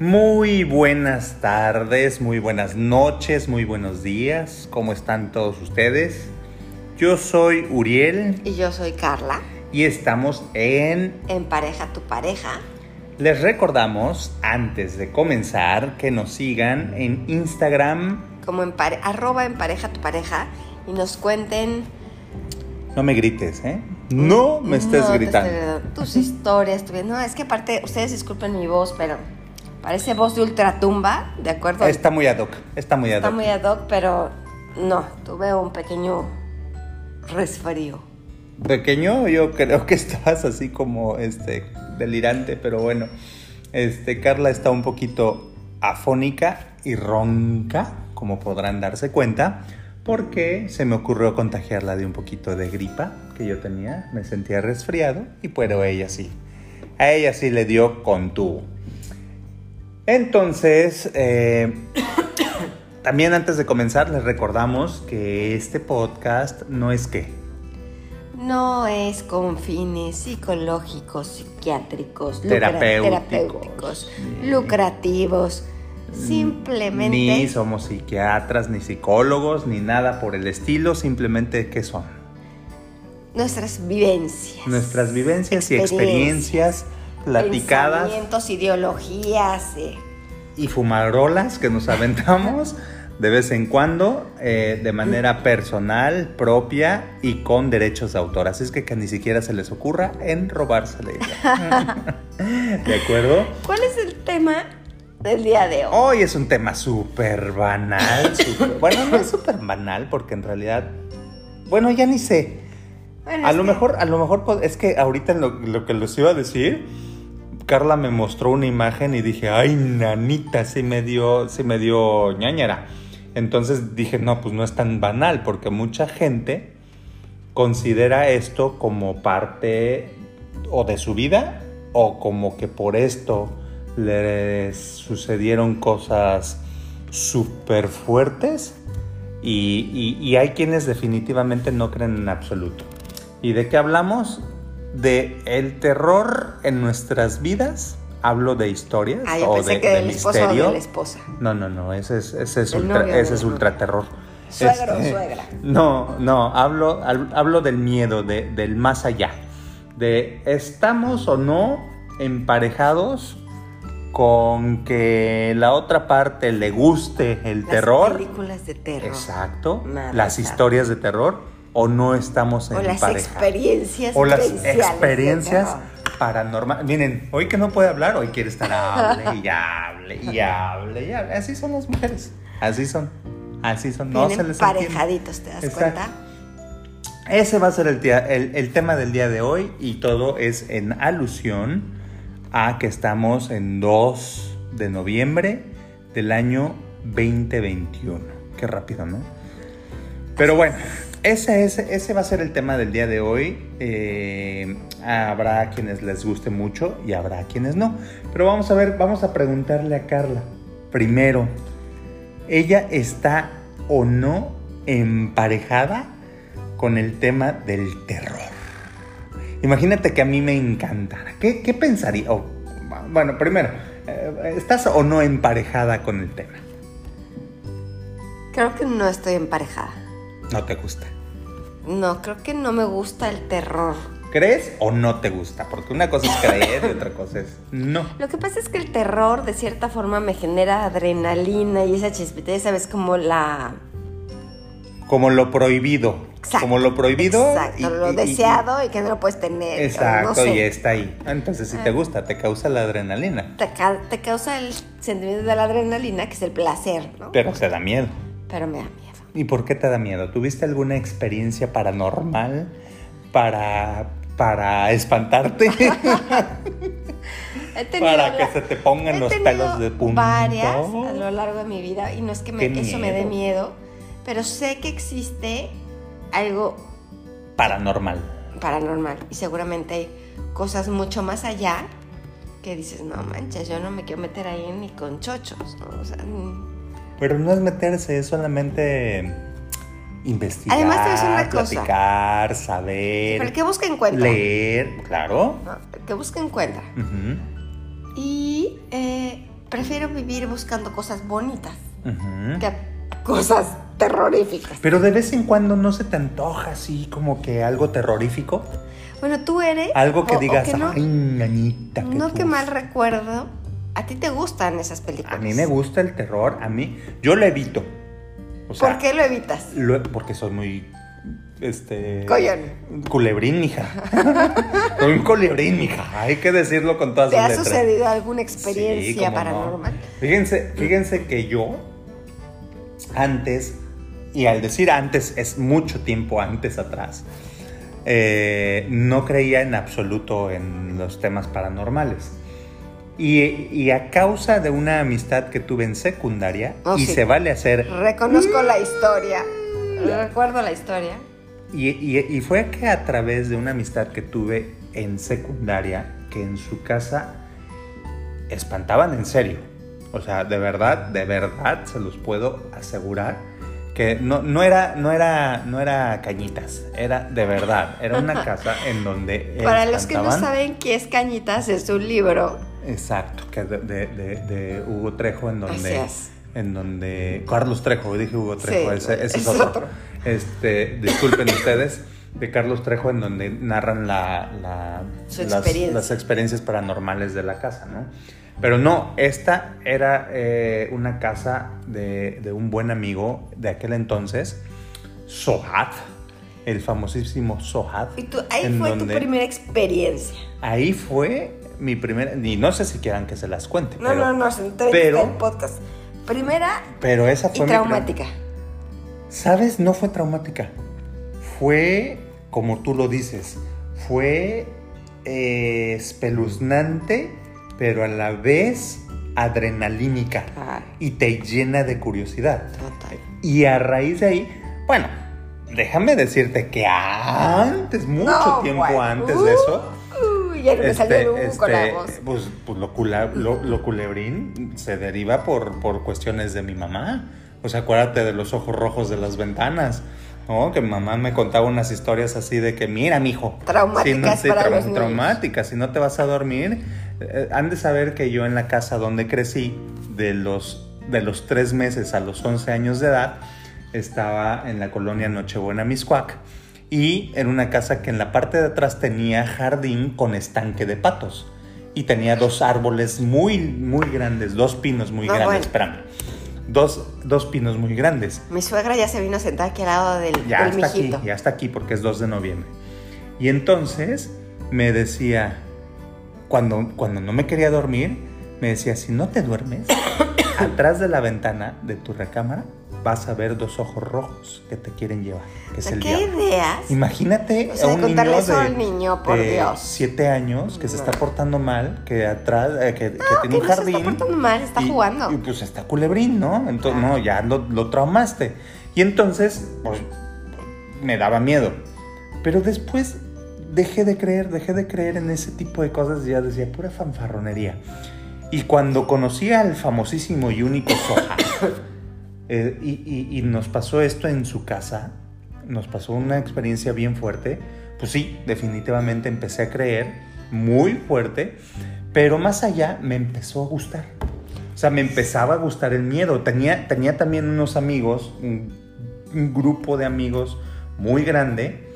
Muy buenas tardes, muy buenas noches, muy buenos días. ¿Cómo están todos ustedes? Yo soy Uriel Y yo soy Carla. y estamos en... En pareja tu pareja. Les recordamos, antes de comenzar, que nos sigan en Instagram. Como en pare- arroba en pareja tu pareja. Y nos cuenten. No me grites, ¿eh? No me estés No, te gritando. estoy- tus historias. tu- No, es que aparte, ustedes disculpen mi voz, pero parece voz de ultratumba, ¿de acuerdo? Está muy ad hoc, está muy ad Está hoc. muy ad hoc, pero no, tuve un pequeño resfrío. Pequeño, yo creo que estabas así como este delirante, pero bueno. Este Carla está un poquito afónica y ronca, como podrán darse cuenta, porque se me ocurrió contagiarla de un poquito de gripa que yo tenía, me sentía resfriado y pero ella sí. A ella sí le dio con tubo. Entonces, eh, también antes de comenzar les recordamos que este podcast no es que No es con fines psicológicos, psiquiátricos, Terapéuticos. lucrativos. Simplemente Ni somos psiquiatras, ni psicólogos, ni nada por el estilo, simplemente que son nuestras vivencias. nuestras vivencias y Experiencias. Platicadas Pensamientos, ideologías. eh. y fumarolas que nos aventamos de vez en cuando eh, de manera personal, propia y con derechos de autor. Así es que que ni siquiera se les ocurra en robársela. ¿De acuerdo? ¿Cuál es el tema del día de hoy? Hoy es un tema súper banal. bueno, no es súper banal porque en realidad, bueno, ya ni sé. Bueno, A lo que- mejor, a lo mejor pues, es que ahorita lo, lo que les iba a decir, Carla me mostró una imagen y dije, ay, nanita, sí me dio, sí me dio ñañara. Entonces dije, no, pues no es tan banal, porque mucha gente considera esto como parte o de su vida o como que por esto les sucedieron cosas súper fuertes y- y hay quienes definitivamente no creen en absoluto. ¿Y de qué hablamos? De el terror en nuestras vidas. Hablo de historias Ah, yo o pensé de, que de del esposo o de la esposa. No, no, no, ese es, ese es, ultra, novio, ese es novio. ultra terror. Suegro o Este, suegra. No, no, hablo, hab- hablo del miedo, de- del más allá. De estamos o no emparejados con que la otra parte le guste el Las terror. películas de terror. Exacto. Las historias de terror o no estamos O las experiencias O las experiencias paranormales. Miren, hoy que no puede hablar, hoy quiere estar hable y hable y hable y hable. Así son las mujeres. Así son. Así son. No se les parejaditos, ¿te das Exacto. cuenta? Ese va a ser el, tía- el- el tema del día de hoy y todo es en alusión a que estamos en 2 de noviembre del año 2021. Qué rápido, ¿no? Pero bueno, ese, ese, ese va a ser el tema del día de hoy. Eh, habrá quienes les guste mucho y habrá quienes no. Pero vamos a ver, vamos a preguntarle a Carla. Primero, ¿ella está o no emparejada con el tema del terror? Imagínate que a mí me encantara. ¿Qué, qué pensaría? Oh, bueno, primero, eh, ¿estás o no emparejada con el tema? Creo que no estoy emparejada. No te gusta. No, creo que no me gusta el terror. ¿Crees o no te gusta? Porque una cosa es creer y otra cosa es no. Lo que pasa es que el terror de cierta forma me genera adrenalina y esa chispita, ya sabes, como la... Como lo prohibido. Exacto, Como lo prohibido. Exacto, y- lo y- deseado y, que no lo puedes tener. Exacto, no sé. y está ahí. Entonces, si te Ah. gusta, te causa la adrenalina. Te, ca- te causa el sentimiento de la adrenalina, que es el placer, ¿no? Pero te da miedo. Pero me da miedo. ¿Y por qué te da miedo? ¿Tuviste alguna experiencia paranormal para, para espantarte? He tenido para que la- se te pongan los pelos de punta. Varias a lo largo de mi vida y no es que me- eso me dé miedo. miedo, pero sé que existe algo Paranormal. paranormal y seguramente hay cosas mucho más allá que dices, no manches, yo no me quiero meter ahí ni con chochos, ¿no? O sea, ni- Pero no es meterse, es solamente investigar, Además, te voy a decir una cosa. platicar, saber, pero el que busca encuentra. leer, claro. ¿no? El que busca encuentra. Ujú. Y eh, prefiero vivir buscando cosas bonitas Ujú. que cosas terroríficas. Pero de vez en cuando no se te antoja así como que algo terrorífico. Bueno, tú eres... Algo que o- o digas, no, ay, qué no que tú". mal recuerdo, a ti te gustan esas películas. A mí me gusta el terror, a mí, yo lo evito. O sea, ¿Por qué lo evitas? lo- porque soy muy, este... Collón. Culebrín, mija. soy un culebrín, mija. Hay que decirlo con todas ¿Te sus ha letras. sucedido alguna Sí, experiencia no. paranormal? Fíjense, fíjense que yo antes, y al decir antes es mucho tiempo antes atrás, eh, no creía en absoluto en los temas paranormales. Y, y a causa de una amistad que tuve en secundaria, Oh, y sí. se vale hacer Reconozco la historia. Recuerdo la historia. Y, y- y fue que a través de una amistad que tuve en secundaria, que en su casa espantaban en serio. O sea, de verdad, de verdad se los puedo asegurar que no, no, era, no, era, no era cañitas, era de verdad. Era una casa en donde Para los que no saben qué es Cañitas, es un libro. Exacto, que de, de- Hugo Trejo, en donde, es. en donde Carlos Trejo, dije Hugo Trejo, Sí, ese, ese es, otro. otro. Este, disculpen ustedes, de Carlos Trejo, en donde narran la, la- las, experiencia. las experiencias paranormales de la casa, ¿no? Pero no, esta era eh, una casa de, de un buen amigo de aquel entonces, Sohat, el famosísimo Sohat. Y tú, ahí fue tu primera experiencia. Ahí fue mi primera, y no sé si quieran que se las cuente. No, pero, no, no, entrevista pero- el podcast. Primera Pero esa fue traumática. ¿Sabes? No fue traumática. Fue, como tú lo dices, fue eh, espeluznante, pero a la vez adrenalínica. Ay, Y te llena de curiosidad. total. Y a raíz de ahí, bueno, déjame decirte que antes, mucho No, tiempo bueno. antes de eso, Ya no me salió el humo con la este, voz. Pues, pues lo, cula- lo- lo culebrín se deriva por, por cuestiones de mi mamá. O sea, acuérdate de los ojos rojos de las ventanas. ¿no? Que mi mamá me contaba unas historias así de que, mira, mijo. Traumáticas si no, para los niños. Traumáticas. Si no te vas a dormir, eh, han de saber que yo en la casa donde crecí, de los, de los tres meses a los 11 años de edad, estaba en la colonia Nochebuena, Miscuac. Y era una casa que en la parte de atrás tenía jardín con estanque de patos. Y tenía dos árboles muy, muy grandes, dos pinos muy No, grandes. bueno. Espérame. Dos, dos pinos muy grandes. Mi suegra ya se vino a sentar aquí al lado del, Ya del está aquí, mijito. ya está aquí porque es 2 de noviembre. Y entonces me decía, cuando, cuando no me quería dormir, me decía, si no te duermes, atrás de la ventana de tu recámara vas a ver dos ojos rojos que te quieren llevar, que es el ¿Qué diablo. ideas? Imagínate O sea, a un niño de, niño, por de Dios. siete años que se está No. portando mal, que atrás, eh, que, que No, tiene que un no se jardín. está portando mal, está y- jugando. Y pues está culebrín, ¿no? Entonces, Ah. no, ya lo, lo traumaste. Y entonces, pues, me daba miedo. Pero después dejé de creer, dejé de creer en ese tipo de cosas y ya decía, pura fanfarronería. Y cuando conocí al famosísimo y único Soja, eh, y, y- nos pasó esto en su casa, nos pasó una experiencia bien fuerte, pues sí, definitivamente empecé a creer muy fuerte, pero más allá me empezó a gustar. O sea, me empezaba a gustar el miedo. Tenía, tenía también unos amigos, un grupo de amigos muy grande,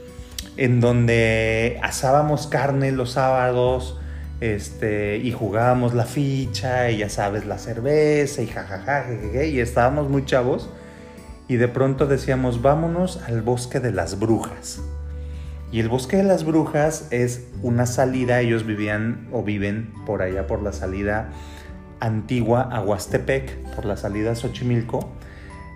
en donde asábamos carne los sábados, este, y jugábamos la ficha, y ya sabes, la cerveza, y jajaja, jejeje, y estábamos muy chavos, y de pronto decíamos, vámonos al bosque de las brujas. Y el bosque de las brujas es una salida, ellos vivían o viven por allá por la salida antigua a Huastepec, por la salida a Xochimilco,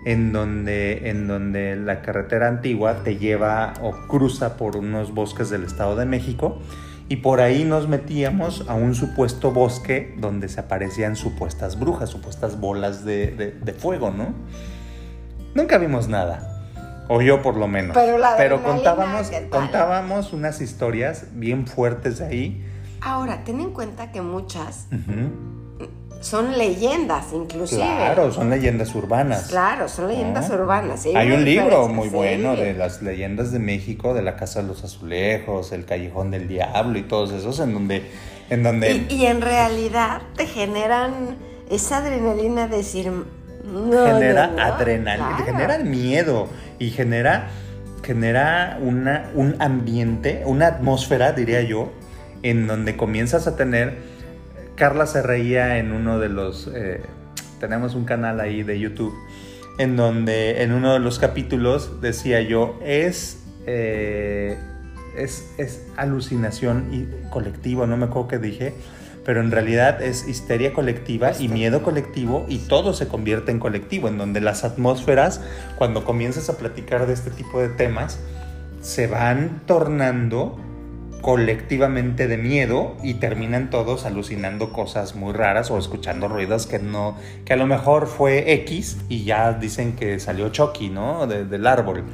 en donde, en donde la carretera antigua te lleva o cruza por unos bosques del Estado de México y por ahí nos metíamos a un supuesto bosque donde se aparecían supuestas brujas, supuestas bolas de, de- de fuego, ¿no? Nunca vimos nada. O yo por lo menos. Pero la contábamos, contábamos unas historias bien fuertes de ahí. Ahora, ten en cuenta que muchas. Son leyendas, inclusive. Claro, son leyendas urbanas. Claro, son leyendas ¿no? urbanas. Hay un libro muy sí. bueno de las leyendas de México, de la Casa de los Azulejos, el Callejón del Diablo y todos esos, en donde, en donde Y, y en realidad te generan esa adrenalina de decir... genera adrenalina, genera miedo y genera, genera una, un ambiente, una atmósfera, diría yo, en donde comienzas a tener... Carla se reía en uno de los... Eh, tenemos un canal ahí de YouTube en donde en uno de los capítulos decía yo, es, eh, es, es, alucinación y colectivo, no me acuerdo qué dije, pero en realidad es histeria colectiva y miedo colectivo y todo se convierte en colectivo, en donde las atmósferas, cuando comienzas a platicar de este tipo de temas, se van tornando colectivamente de miedo y terminan todos alucinando cosas muy raras o escuchando ruidos que no, que a lo mejor fue X y ya dicen que salió Chucky, ¿no? del árbol.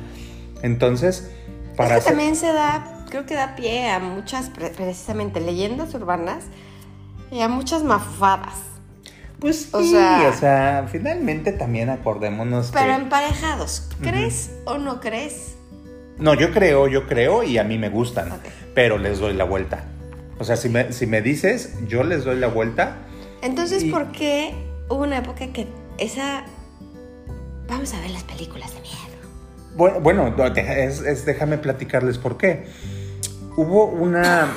Entonces, para... Es que también se da, creo que da pie a muchas, precisamente, leyendas urbanas y a muchas mafadas. Pues o sea, o sea, finalmente también acordémonos Pero emparejados, ¿crees o no crees? No, yo creo, yo creo y a mí me gustan pero les doy la vuelta. O sea, si me, si me dices, yo les doy la vuelta. Entonces, ¿por qué hubo una época que esa... Vamos a ver las películas de miedo? Bueno, bueno es, déjame platicarles por qué. Hubo una...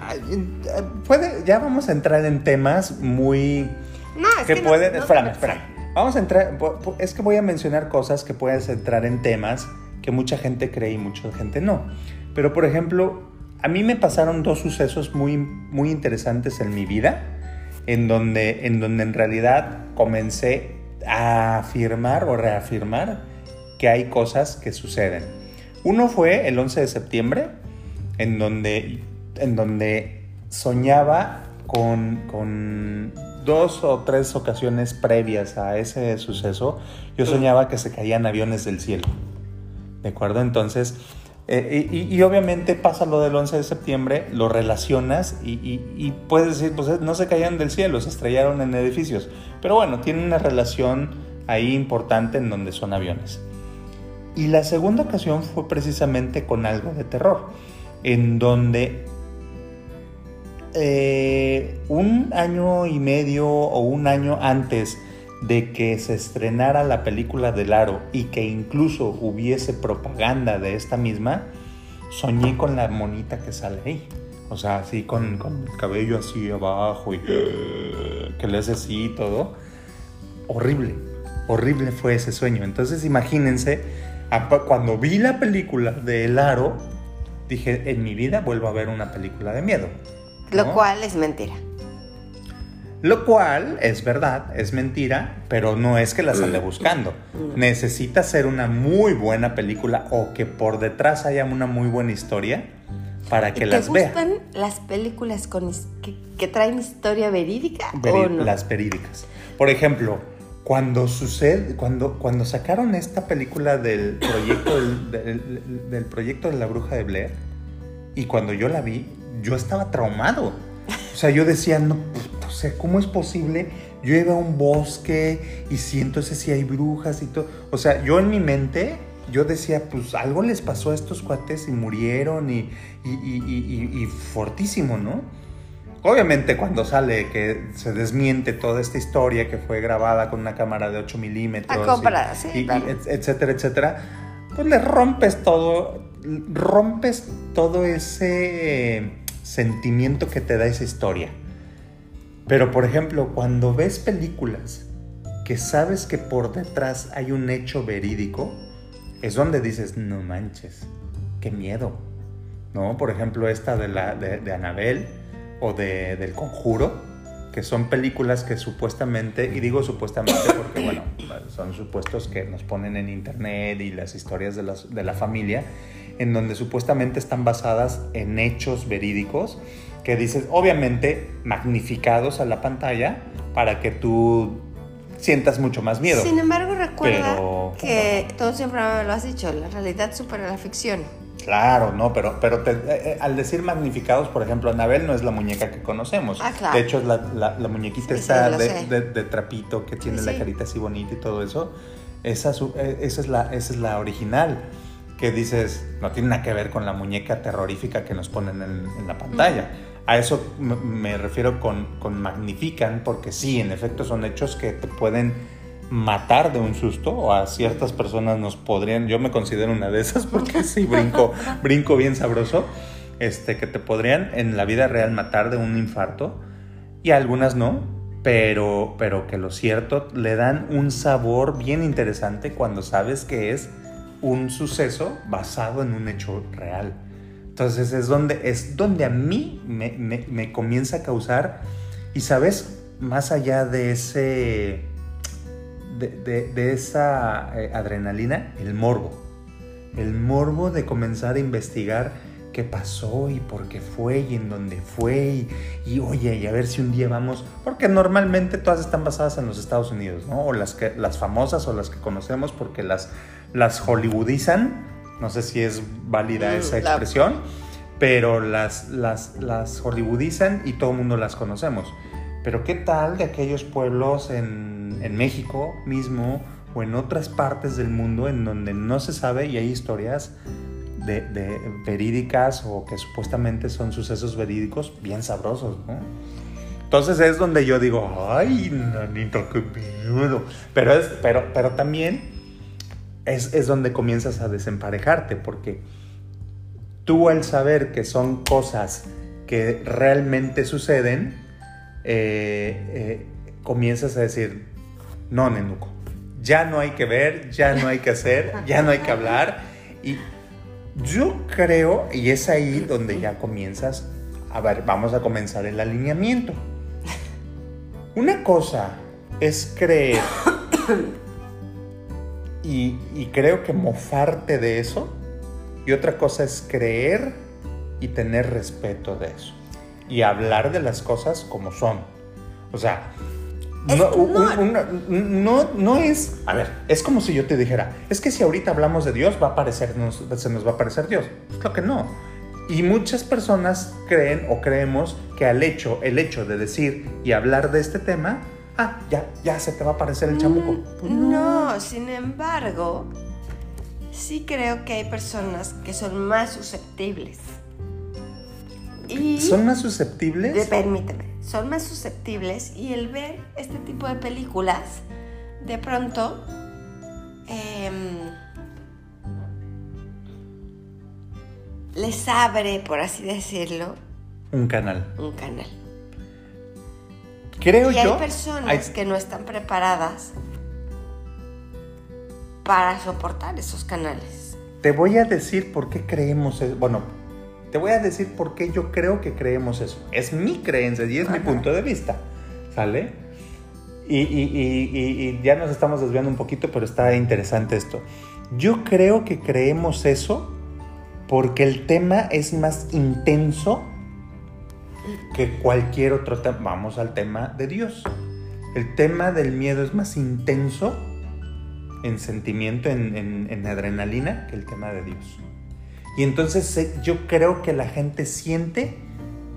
puede, ya vamos a entrar en temas muy... No, es que, pueden... espérame, espérame. Vamos a entrar... Es que voy a mencionar cosas que puedes entrar en temas que mucha gente cree y mucha gente no. Pero por ejemplo, a mí me pasaron dos sucesos muy, muy interesantes en mi vida, en donde, en donde en realidad comencé a afirmar o reafirmar que hay cosas que suceden. Uno fue el 11 de septiembre, en donde, en donde soñaba con, con dos o tres ocasiones previas a ese suceso, yo soñaba que se caían aviones del cielo. ¿De acuerdo? Entonces, eh, y, obviamente pasa lo del 11 de septiembre, lo relacionas y, puedes decir, pues no se caían del cielo, se estrellaron en edificios. Pero bueno, tiene una relación ahí importante en donde son aviones. Y la segunda ocasión fue precisamente con algo de terror, en donde eh, un año y medio o un año antes de que se estrenara la película del aro y que incluso hubiese propaganda de esta misma, soñé con la monita que sale ahí. O sea, así con, el cabello así abajo y que le hace así y todo. Horrible, horrible fue ese sueño. Entonces imagínense, cuando vi la película de El Aro, dije, en mi vida vuelvo a ver una película de miedo. Lo cual es mentira. Lo cual es verdad, es mentira, pero no es que las ande buscando. Necesita ser una muy buena película o que por detrás haya una muy buena historia para que las vea. ¿Te gustan las películas con, que, traen historia verídica o no? Las verídicas. Por ejemplo, cuando sucede, cuando, cuando sacaron esta película del proyecto del, del proyecto de la bruja de Blair, y cuando yo la vi, yo estaba traumado. O sea, yo decía, no, o sea, ¿cómo es posible? Yo iba a un bosque y siento ese si hay brujas y todo. O sea, yo en mi mente, yo decía, pues algo les pasó a estos cuates y murieron y, y, fortísimo, ¿no? Obviamente cuando sale que se desmiente toda esta historia que fue grabada con una cámara de 8 milímetros, sí, etcétera, etcétera, pues le rompes todo, rompes todo ese sentimiento que te da esa historia. Pero por ejemplo, cuando ves películas que sabes que por detrás hay un hecho verídico, es donde dices, no manches, qué miedo. ¿No? Por ejemplo, esta de, la, de, Anabel o de, del Conjuro, que son películas que supuestamente, y digo supuestamente porque, bueno, son supuestos que nos ponen en internet y las historias de, de la familia, en donde supuestamente están basadas en hechos verídicos que dices, obviamente magnificados a la pantalla para que tú sientas mucho más miedo. Sin embargo, recuerda que todo siempre lo has dicho, la realidad supera la ficción. Claro, no, pero, pero eh, eh, al decir magnificados, por ejemplo, Anabel no es la muñeca que conocemos. Ah, claro. De hecho, la, la, muñequita está de, trapito que tiene la carita así bonita y todo eso. Esa, eh, esa, es la, esa es la original que dices, no tiene nada que ver con la muñeca terrorífica que nos ponen en, la pantalla. A eso me refiero con, con magnifican, porque sí, en efecto son hechos que te pueden matar de un susto o a ciertas personas nos podrían, yo me considero una de esas porque sí brinco, brinco bien sabroso, este, que te podrían en la vida real matar de un infarto y algunas no, pero, pero que lo cierto le dan un sabor bien interesante cuando sabes que es un suceso basado en un hecho real. Entonces es donde, es donde a mí me, me comienza a causar, y sabes, más allá de ese de, esa eh, adrenalina, el morbo. El morbo de comenzar a investigar qué pasó y por qué fue y en dónde fue y, oye, y a ver si un día vamos, porque normalmente todas están basadas en los Estados Unidos, ¿no? O las, que, las famosas o las que conocemos porque las, las hollywoodizan, no sé si es válida mm, esa expresión, pero las, las, las hollywoodizan y todo el mundo las conocemos. Pero ¿qué tal de aquellos pueblos en en México mismo o en otras partes del mundo en donde no se sabe y hay historias de, verídicas o que supuestamente son sucesos verídicos bien sabrosos, ¿no? Entonces es donde yo digo, ay, nanito, qué miedo. Pero, es, pero, pero también es, es donde comienzas a desemparejarte, porque tú al saber que son cosas que realmente suceden, eh, eh, comienzas a decir, no, Nenuco. Ya no hay que ver, ya no hay que hacer, ya no hay que hablar. Y yo creo, y es ahí donde ya comienzas, a ver, vamos a comenzar el alineamiento. Una cosa es creer y, y, creo que mofarte de eso, y otra cosa es creer y tener respeto de eso. Y hablar de las cosas como son. O sea, no, no, es. A ver, es como si yo te dijera: es que si ahorita hablamos de Dios, va a aparecer, se nos va a aparecer Dios. Creo que no. Y muchas personas creen o creemos que al hecho, el hecho de decir y hablar de este tema, ah, ya, ya se te va a aparecer el chamuco. Mm, pues no, sin embargo, sí creo que hay personas que son más susceptibles. Y ¿Son más susceptibles? permíteme son más susceptibles y el ver este tipo de películas de pronto em, les abre, por así decirlo, un canal. Un canal. Creo y yo. Hay personas que no están preparadas para soportar esos canales. Te voy a decir por qué creemos, bueno, te voy a decir por qué yo creo que creemos eso. Es mi creencia y es mi punto de vista. ¿Sale? Y, ya nos estamos desviando un poquito, pero está interesante esto. Yo creo que creemos eso porque el tema es más intenso que cualquier otro tema. Vamos al tema de Dios. El tema del miedo es más intenso en sentimiento, en adrenalina, que el tema de Dios. Y entonces yo creo que la gente siente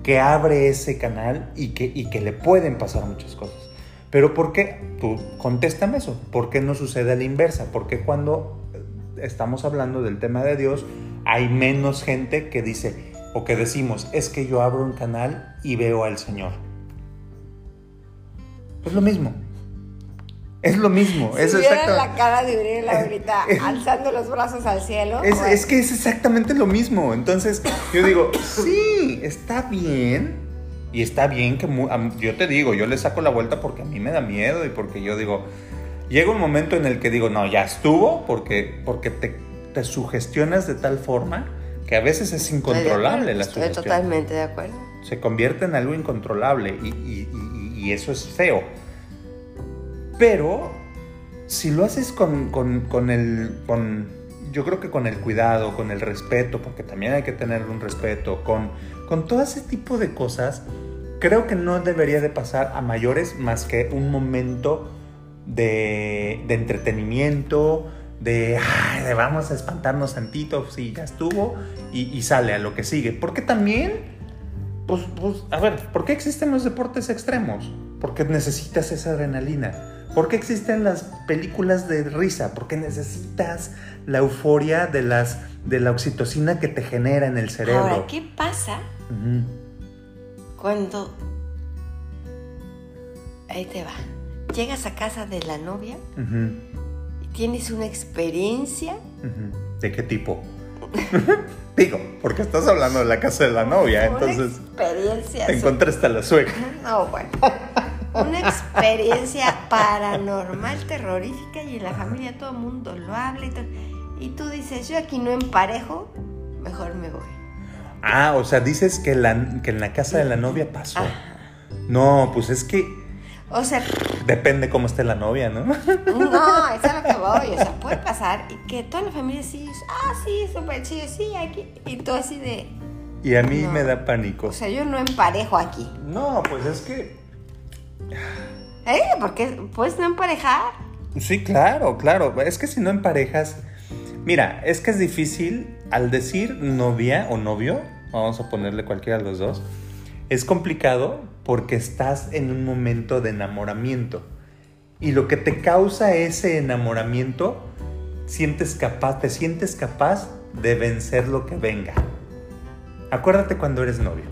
que abre ese canal y que, y que le pueden pasar muchas cosas. Pero ¿por qué? Tú contéstame eso. ¿Por qué no sucede a la inversa? ¿Por qué cuando estamos hablando del tema de Dios hay menos gente que dice o que decimos, es que yo abro un canal y veo al Señor? Es lo mismo. Es lo mismo. Si es la cara de Uriel ahorita alzando los brazos al cielo. Es, que es exactamente lo mismo. Entonces, yo digo, sí, está bien. Y está bien que yo te digo, yo le saco la vuelta porque a mí me da miedo y porque yo digo, llega un momento en el que digo, no, ya estuvo, porque, porque te, te sugestionas de tal forma que a veces es incontrolable la Estoy totalmente de acuerdo. Se convierte en algo incontrolable y, y eso es feo. Pero si lo haces con, el, con, yo creo que con el cuidado, con el respeto, porque también hay que tener un respeto, con, con todo ese tipo de cosas, creo que no debería de pasar a mayores más que un momento de, entretenimiento, de, ay, vamos a espantarnos tantito, sí, ya estuvo, y, sale a lo que sigue. Porque también, pues, pues, a ver, ¿por qué existen los deportes extremos? Porque necesitas esa adrenalina ¿Por qué existen las películas de risa? Porque necesitas la euforia de, las, de la oxitocina que te genera en el cerebro. Ahora, ¿qué pasa Cuando... Ahí te va. Llegas a casa de la novia tienes una experiencia. ¿De qué tipo? Digo, porque estás hablando de la casa de la novia, entonces Una experiencia. te encontraste a la suegra. No, bueno. Una experiencia paranormal, terrorífica y en la familia todo el mundo lo habla y todo. Y tú dices, yo aquí no emparejo, mejor me voy. Ah, o sea, dices que, la, que en la casa de la novia pasó. Ajá. No, pues es que O sea, depende cómo esté la novia, ¿no? no, es a lo que voy. O sea, puede pasar y que toda la familia sí, ah, sí, súper chido, sí, aquí. Y tú así de, Y a mí No. me da pánico. o sea, yo no emparejo aquí. No, pues es que ¿Eh? Porque puedes no emparejar. Sí, claro, claro. Es que si no en parejas. Mira, es que es difícil al decir novia o novio, vamos a ponerle cualquiera de los dos, es complicado porque estás en un momento de enamoramiento. Y lo que te causa ese enamoramiento, sientes capaz, te sientes capaz de vencer lo que venga. Acuérdate cuando eres novio.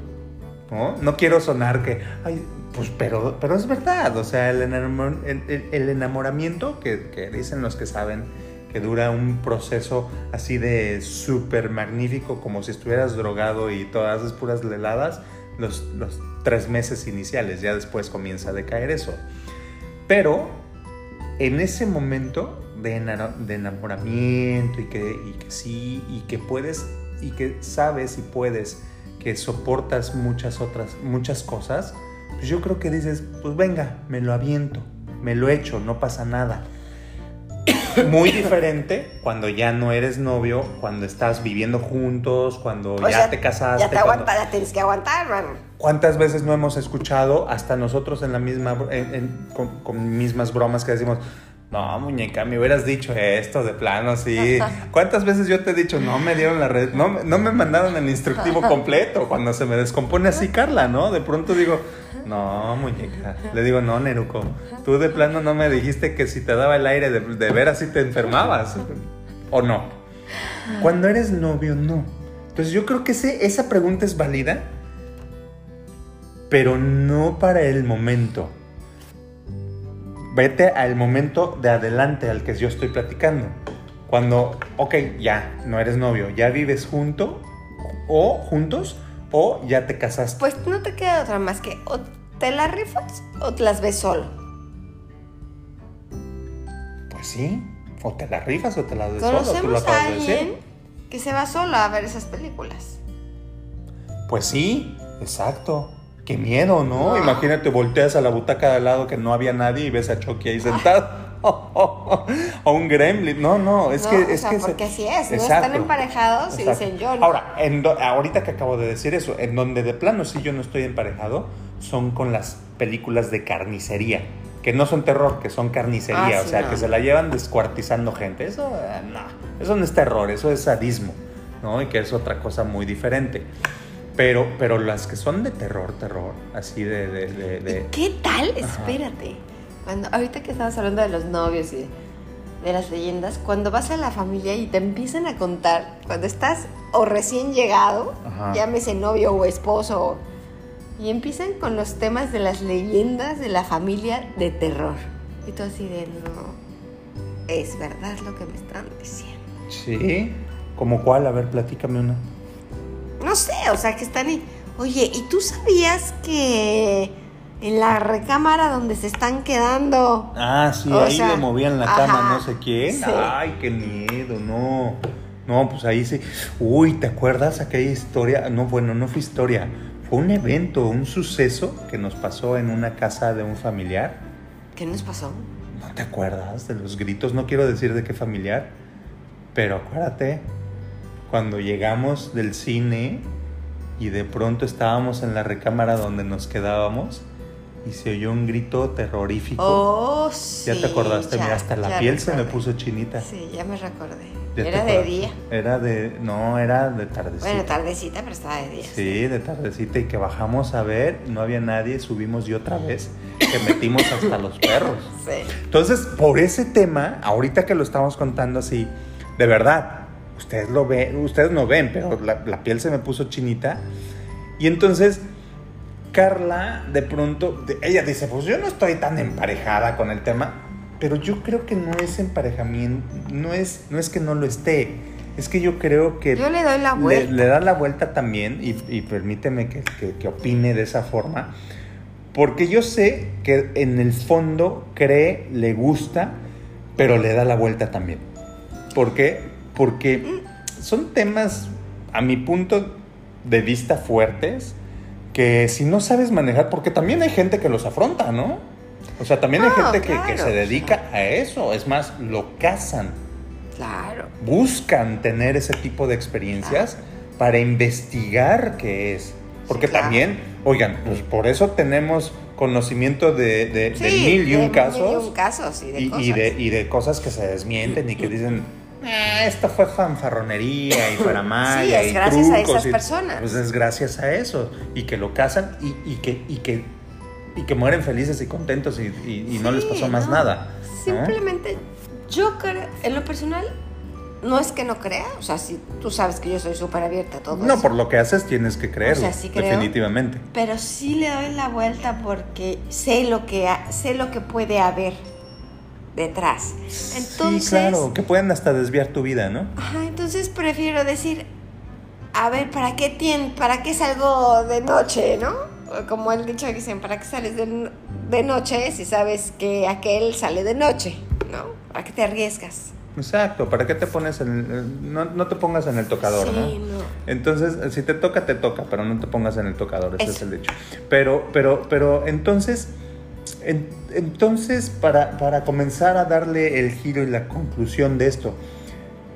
¿no? No quiero sonar que, ay, pues, pero, pero es verdad. O sea, el, enamor- el- enamoramiento que, dicen los que saben que dura un proceso así de súper magnífico, como si estuvieras drogado y todas esas puras heladas, los, los tres meses iniciales, ya después comienza a decaer eso. Pero en ese momento de, ena- de enamoramiento y que, y que sí, y que puedes, y que sabes y puedes, que soportas muchas otras, muchas cosas, pues yo creo que dices, pues venga, me lo aviento, me lo echo, no pasa nada. Muy diferente cuando ya no eres novio, cuando estás viviendo juntos, cuando O ya sea, te casaste. Ya te cuando- aguanta, ya tienes que aguantar, mano. ¿Cuántas veces no hemos escuchado, hasta nosotros en la misma, en- en- con, con mismas bromas que decimos, no, muñeca, me hubieras dicho esto de plano, sí. ¿Cuántas veces yo te he dicho, no me dieron la red, no, me- no me mandaron el instructivo completo cuando se me descompone así Carla, ¿no? De pronto digo, no, muñeca. Le digo, no, Neruco, tú de plano no me dijiste que si te daba el aire de, de veras si te enfermabas, ¿o no? Cuando eres novio, no. Entonces yo creo que ese- esa pregunta es válida pero no para el momento. Vete al momento de adelante al que yo estoy platicando. Cuando, ok, ya, no eres novio, ya vives junto o juntos o ya te casaste. Pues no te queda otra más que o te las rifas o te las ves solo. Pues sí, o te la rifas o te la des solo, tú lo Conocemos a alguien que se va solo a ver esas películas. Pues sí, exacto. Qué miedo, ¿no? No. Imagínate, volteas a la butaca de al lado que no había nadie y ves a Chucky ahí sentado. o un gremlin. No, no, es No, que... o es sea, que se- porque así es, no Exacto. están emparejados y Exacto. dicen yo no. Ahora, en do- ahorita que acabo de decir eso, en donde de plano sí yo no estoy emparejado, son con las películas de carnicería. Que no son terror, que son carnicería. Ah, o sea, no. que se la llevan descuartizando gente. Eso, eh, no. Eso no es terror, eso es sadismo. ¿no? Y que es otra cosa muy diferente. Pero, pero las que son de terror, terror, así de... de, de- de- ¿Qué tal? Espérate. Cuando, ahorita que estamos hablando de los novios y de, de las leyendas, cuando vas a la familia y te empiezan a contar, cuando estás o recién llegado, Ajá. llámese novio o esposo, y empiezan con los temas de las leyendas de la familia de terror. Y tú así de, no, es verdad lo que me están diciendo. Sí. ¿Como cuál? A ver, platícame una. No sé, o sea, que están ahí. Oye, ¿y tú sabías que en la recámara donde se están quedando... Ah, sí, O ahí sea, le movían la cama no sé quién. sí. Ay, qué miedo, no. No, pues ahí sí. Uy, ¿te acuerdas aquella historia? No, bueno, no fue historia. Fue un evento, un suceso que nos pasó en una casa de un familiar. ¿Qué nos pasó? ¿No te acuerdas de los gritos? No quiero decir de qué familiar, pero acuérdate, cuando llegamos del cine y de pronto estábamos en la recámara donde nos quedábamos y se oyó un grito terrorífico. Oh, sí. ya te acordaste, ya, mira, hasta la piel se me puso chinita. Sí, ya me recordé. ¿Ya te Era de día. Era de, no, era de tardecita. Bueno, tardecita, pero estaba de día. Sí, de tardecita y que bajamos a ver, no había nadie, subimos y otra vez, que metimos hasta los perros. Sí. Entonces, por ese tema, ahorita que lo estamos contando así, de verdad, ustedes lo ven, ustedes no ven, pero la, la piel se me puso chinita. Y entonces, Carla, de pronto, ella dice, pues yo no estoy tan emparejada con el tema, pero yo creo que no es emparejamiento, no es, no es que no lo esté, es que yo creo que Yo le doy la vuelta. le da la vuelta también, y, y permíteme que, que- que opine de esa forma, porque yo sé que en el fondo cree, le gusta, pero le da la vuelta también. ¿Por qué? Porque son temas, a mi punto de vista, fuertes, que si no sabes manejar, porque también hay gente que los afronta, ¿no? O sea, también hay gente que, se dedica a eso, es más, lo cazan Claro. buscan tener ese tipo de experiencias para investigar qué es. Porque Sí, también, oigan, pues por eso tenemos conocimiento de, de- de Sí, mil y un de casos. Mil y un casos y de y, cosas. y de, y de cosas que se desmienten y que dicen, "Ah, esto fue fanfarronería y para Sí, es gracias a esas y-". personas. Pues es gracias a eso. Y que lo cazan y, y que, y, que, y que mueren felices y contentos y, y- y no les Sí, pasó más no. nada. ¿no? Simplemente, yo creo, en lo personal, no es que no crea, o sea, si tú sabes que yo soy súper abierta a todo No, eso, por lo que haces tienes que creerlo, sea, sí creo. definitivamente. pero sí le doy la vuelta porque sé lo que sé lo que puede haber detrás. Entonces, sí, claro, que pueden hasta desviar tu vida, ¿no? Ajá, entonces prefiero decir, a ver, ¿para qué tien, para qué salgo de noche, no? Como el dicho que dicen, ¿para qué sales de, de noche si sabes que aquel sale de noche, no? ¿Para qué te arriesgas? Exacto, ¿para qué te pones en el- no, no te pongas en el tocador, sí, ¿no? no. Entonces, si te toca, te toca, pero no te pongas en el tocador, ese es el dicho. Pero, pero, pero entonces, en- entonces para, para comenzar a darle el giro y la conclusión de esto,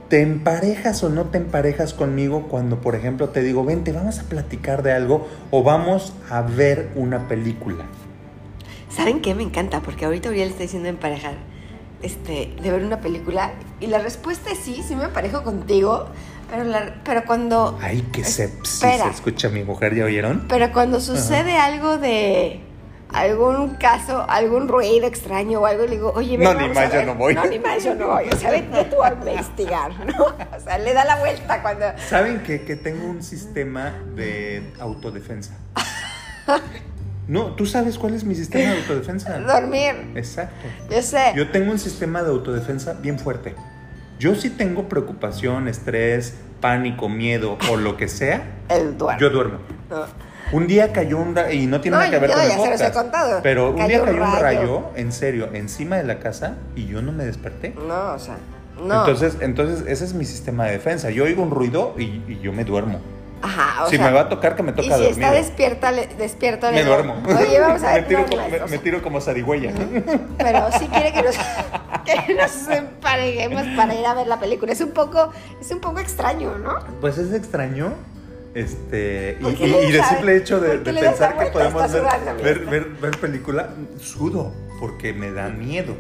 ¿te emparejas o no te emparejas conmigo cuando, por ejemplo, te digo, vente, vamos a platicar de algo o vamos a ver una película? ¿Saben qué? Me encanta, porque ahorita Uriel está diciendo emparejar, este, de ver una película, y la respuesta es sí, sí me emparejo contigo, pero, la- pero cuando... Ay, qué sepsis, Espera. escucha mi mujer, ¿ya oyeron? Pero cuando sucede algo de algún caso, algún ruido extraño o algo, le digo, oye, ven, No, ni más, yo ver". no voy. No, ni más, yo no voy. O sea, vete tú a investigar, ¿no? O sea, le da la vuelta cuando... ¿Saben que, que tengo un sistema de autodefensa? No, ¿tú sabes cuál es mi sistema de autodefensa? Dormir. Exacto. Yo sé. Yo tengo un sistema de autodefensa bien fuerte. Yo sí tengo preocupación, estrés, pánico, miedo o lo que sea, El duermo. yo duermo. No. Un día cayó un ra- y no tiene No, nada que ver yo con el ya se los he podcast, contado. pero un Cayó día cayó un rayo. rayo, en serio, encima de la casa y yo no me desperté. No, o sea, no. Entonces, entonces ese es mi sistema de defensa. Yo oigo un ruido y, y yo me duermo. Ajá, o si sea, me va a tocar, que me y toca si dormir. está despierta, le- despierto, le me duermo. Oye, vamos a me, ver. tiro no, como, no, me, me tiro como zarigüeya. pero sí quiere que nos, que nos emparejemos para ir a ver la película. Es un poco, es un poco extraño, ¿no? Pues es extraño. Este, y, ¿Por qué y- y das- simple hecho de, de pensar que podemos ver, ver, ver, ver película, sudo, porque me da miedo,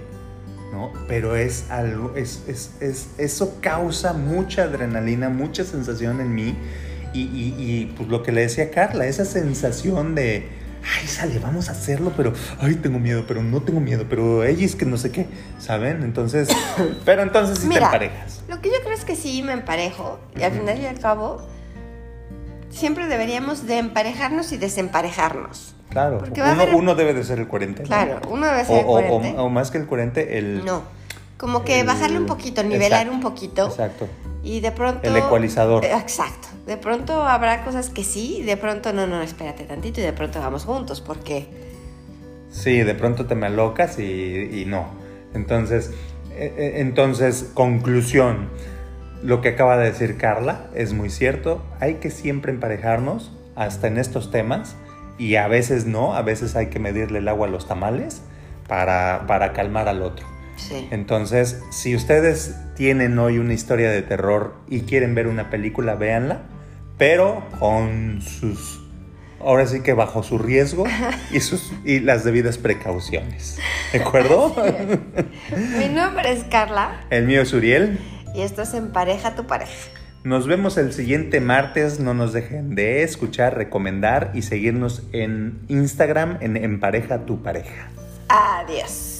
¿no? Pero es algo, es, es, es- eso causa mucha adrenalina, mucha sensación en mí. Y, y- y, pues lo que le decía Carla, esa sensación de, ay, sale, vamos a hacerlo, pero, ay, tengo miedo, pero no tengo miedo, pero ella es que no sé qué, ¿saben? Entonces, pero entonces sí te emparejas. Lo que yo creo es que sí me emparejo y al final y al cabo siempre deberíamos de emparejarnos y desemparejarnos. Claro, porque uno, haber- uno debe de ser el coherente. ¿no? Claro, uno debe ser o- o- coherente. o más que el coherente, el... no, como que el- bajarle un poquito, nivelar exacto, un poquito Exacto. y de pronto... El ecualizador. Exacto. De pronto habrá cosas que sí, de pronto no, no, espérate tantito y de pronto vamos juntos porque... Sí, de pronto te me alocas y, y no. Entonces, eh, eh, entonces, conclusión. Lo que acaba de decir Carla es muy cierto. Hay que siempre emparejarnos, hasta en estos temas, y a veces no, a veces hay que medirle el agua a los tamales para, para calmar al otro. Sí. Entonces, si ustedes tienen hoy una historia de terror y quieren ver una película, véanla, pero con sus, ahora sí que bajo su riesgo y, sus, y las debidas precauciones. ¿De acuerdo? Mi nombre es Carla El mío es Uriel. Y esto es Empareja tu pareja. Nos vemos el siguiente martes. No nos dejen de escuchar, recomendar y seguirnos en Instagram en Empareja tu pareja. Adiós.